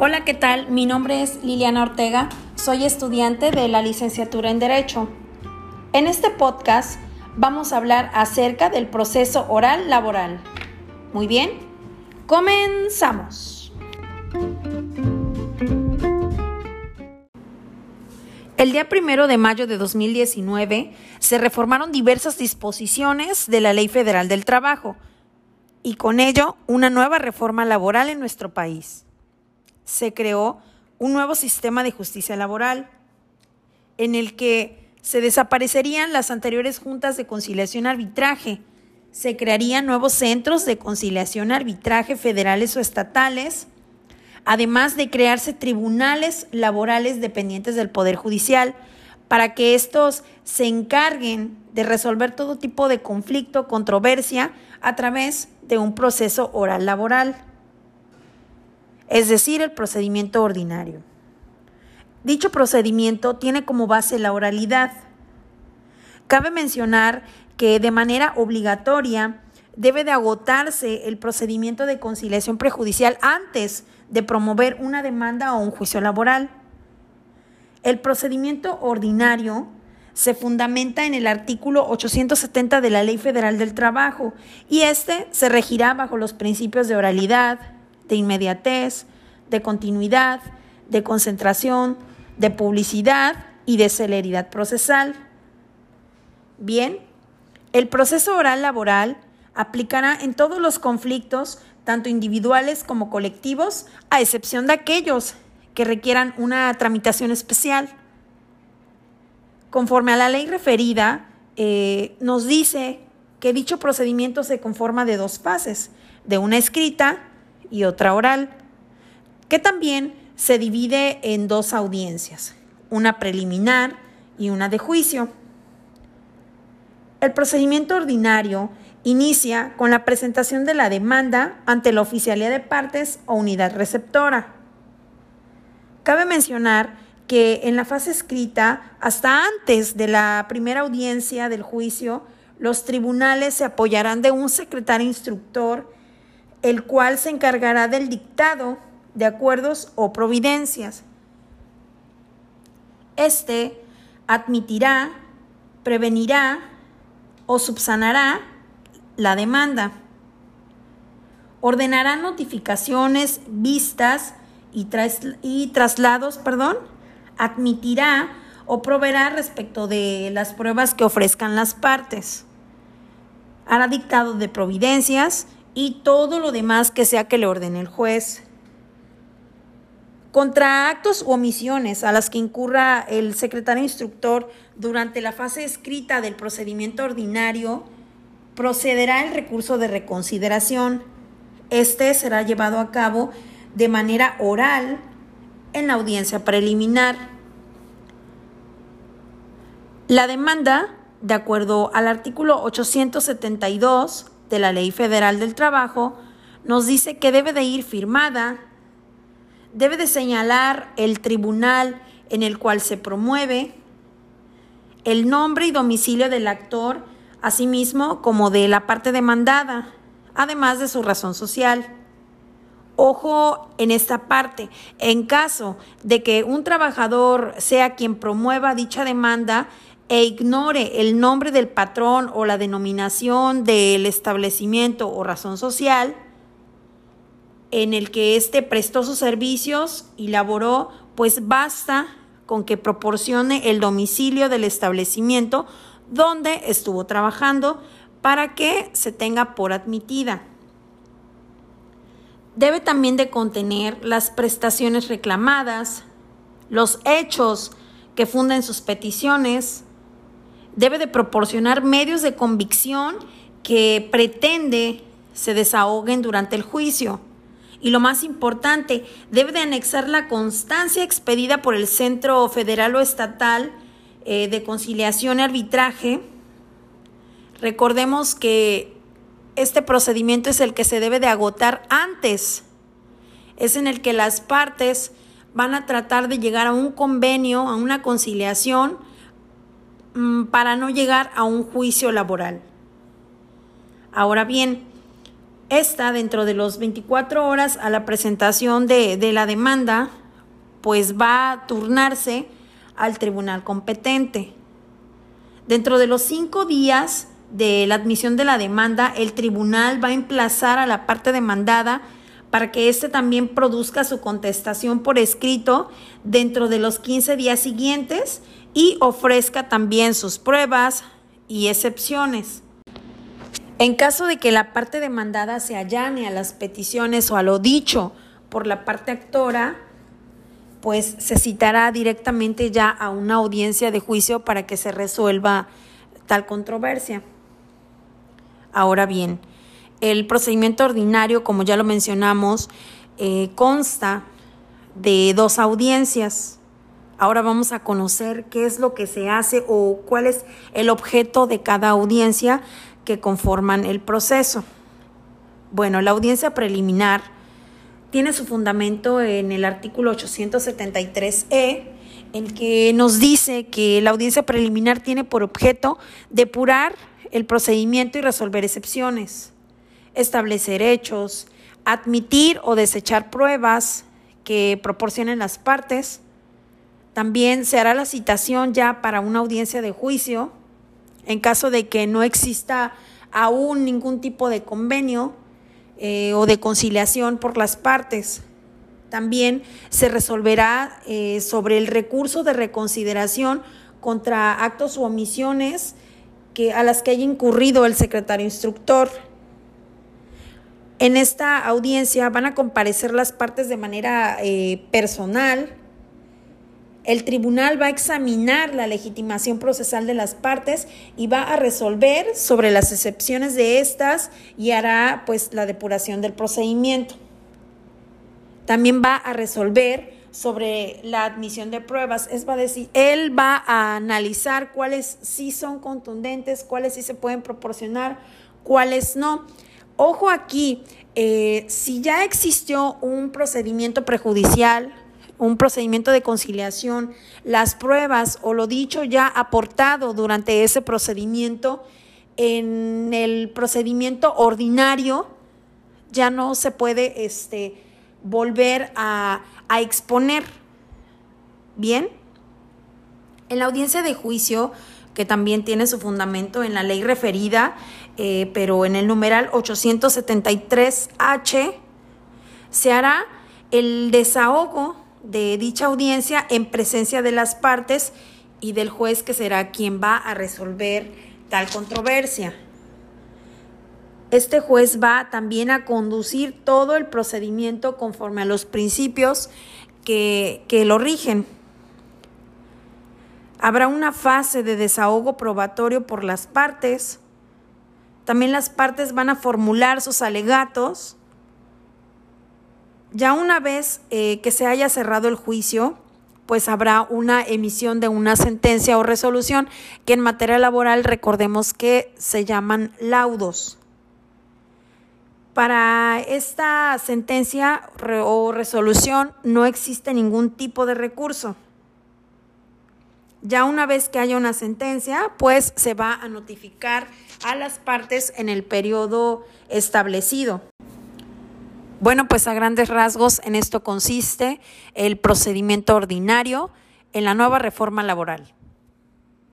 Hola, ¿qué tal? Mi nombre es Liliana Ortega, soy estudiante de la licenciatura en Derecho. En este podcast vamos a hablar acerca del proceso oral laboral. Muy bien, comenzamos. El día primero de mayo de 2019 se reformaron diversas disposiciones de la Ley Federal del Trabajo y con ello una nueva reforma laboral en nuestro país se creó un nuevo sistema de justicia laboral en el que se desaparecerían las anteriores juntas de conciliación arbitraje, se crearían nuevos centros de conciliación arbitraje federales o estatales, además de crearse tribunales laborales dependientes del Poder Judicial, para que estos se encarguen de resolver todo tipo de conflicto, controversia, a través de un proceso oral laboral es decir, el procedimiento ordinario. Dicho procedimiento tiene como base la oralidad. Cabe mencionar que de manera obligatoria debe de agotarse el procedimiento de conciliación prejudicial antes de promover una demanda o un juicio laboral. El procedimiento ordinario se fundamenta en el artículo 870 de la Ley Federal del Trabajo y este se regirá bajo los principios de oralidad, de inmediatez, de continuidad, de concentración, de publicidad y de celeridad procesal. Bien, el proceso oral laboral aplicará en todos los conflictos, tanto individuales como colectivos, a excepción de aquellos que requieran una tramitación especial. Conforme a la ley referida, eh, nos dice que dicho procedimiento se conforma de dos fases, de una escrita y otra oral, que también se divide en dos audiencias, una preliminar y una de juicio. El procedimiento ordinario inicia con la presentación de la demanda ante la oficialía de partes o unidad receptora. Cabe mencionar que en la fase escrita, hasta antes de la primera audiencia del juicio, los tribunales se apoyarán de un secretario instructor el cual se encargará del dictado de acuerdos o providencias. Este admitirá, prevenirá o subsanará la demanda. Ordenará notificaciones, vistas y, y traslados, perdón. Admitirá o proveerá respecto de las pruebas que ofrezcan las partes. Hará dictado de providencias y todo lo demás que sea que le ordene el juez. Contra actos u omisiones a las que incurra el secretario instructor durante la fase escrita del procedimiento ordinario, procederá el recurso de reconsideración. Este será llevado a cabo de manera oral en la audiencia preliminar. La demanda, de acuerdo al artículo 872 de la Ley Federal del Trabajo nos dice que debe de ir firmada, debe de señalar el tribunal en el cual se promueve, el nombre y domicilio del actor, asimismo como de la parte demandada, además de su razón social. Ojo en esta parte, en caso de que un trabajador sea quien promueva dicha demanda, e ignore el nombre del patrón o la denominación del establecimiento o razón social en el que éste prestó sus servicios y laboró, pues basta con que proporcione el domicilio del establecimiento donde estuvo trabajando para que se tenga por admitida. Debe también de contener las prestaciones reclamadas, los hechos que funden sus peticiones, debe de proporcionar medios de convicción que pretende se desahoguen durante el juicio. Y lo más importante, debe de anexar la constancia expedida por el Centro Federal o Estatal eh, de Conciliación y Arbitraje. Recordemos que este procedimiento es el que se debe de agotar antes. Es en el que las partes van a tratar de llegar a un convenio, a una conciliación, para no llegar a un juicio laboral. Ahora bien, Esta, dentro de los 24 horas a la presentación de, de la demanda, pues va a turnarse al tribunal competente. Dentro de los cinco días de la admisión de la demanda, el tribunal va a emplazar a la parte demandada para que éste también produzca su contestación por escrito dentro de los 15 días siguientes y ofrezca también sus pruebas y excepciones. En caso de que la parte demandada se allane a las peticiones o a lo dicho por la parte actora, pues se citará directamente ya a una audiencia de juicio para que se resuelva tal controversia. Ahora bien, el procedimiento ordinario, como ya lo mencionamos, eh, consta de dos audiencias. Ahora vamos a conocer qué es lo que se hace o cuál es el objeto de cada audiencia que conforman el proceso. Bueno, la audiencia preliminar tiene su fundamento en el artículo 873E, en que nos dice que la audiencia preliminar tiene por objeto depurar el procedimiento y resolver excepciones establecer hechos, admitir o desechar pruebas que proporcionen las partes. También se hará la citación ya para una audiencia de juicio en caso de que no exista aún ningún tipo de convenio eh, o de conciliación por las partes. También se resolverá eh, sobre el recurso de reconsideración contra actos u omisiones que, a las que haya incurrido el secretario instructor. En esta audiencia van a comparecer las partes de manera eh, personal. El tribunal va a examinar la legitimación procesal de las partes y va a resolver sobre las excepciones de estas y hará pues la depuración del procedimiento. También va a resolver sobre la admisión de pruebas, es va a decir, él va a analizar cuáles sí son contundentes, cuáles sí se pueden proporcionar, cuáles no. Ojo aquí, eh, si ya existió un procedimiento prejudicial, un procedimiento de conciliación, las pruebas o lo dicho ya aportado durante ese procedimiento, en el procedimiento ordinario ya no se puede este, volver a, a exponer. Bien, en la audiencia de juicio, que también tiene su fundamento en la ley referida, eh, pero en el numeral 873H se hará el desahogo de dicha audiencia en presencia de las partes y del juez que será quien va a resolver tal controversia. Este juez va también a conducir todo el procedimiento conforme a los principios que, que lo rigen. Habrá una fase de desahogo probatorio por las partes, también las partes van a formular sus alegatos. Ya una vez eh, que se haya cerrado el juicio, pues habrá una emisión de una sentencia o resolución que en materia laboral recordemos que se llaman laudos. Para esta sentencia o resolución no existe ningún tipo de recurso. Ya una vez que haya una sentencia, pues se va a notificar a las partes en el periodo establecido. Bueno, pues a grandes rasgos en esto consiste el procedimiento ordinario en la nueva reforma laboral.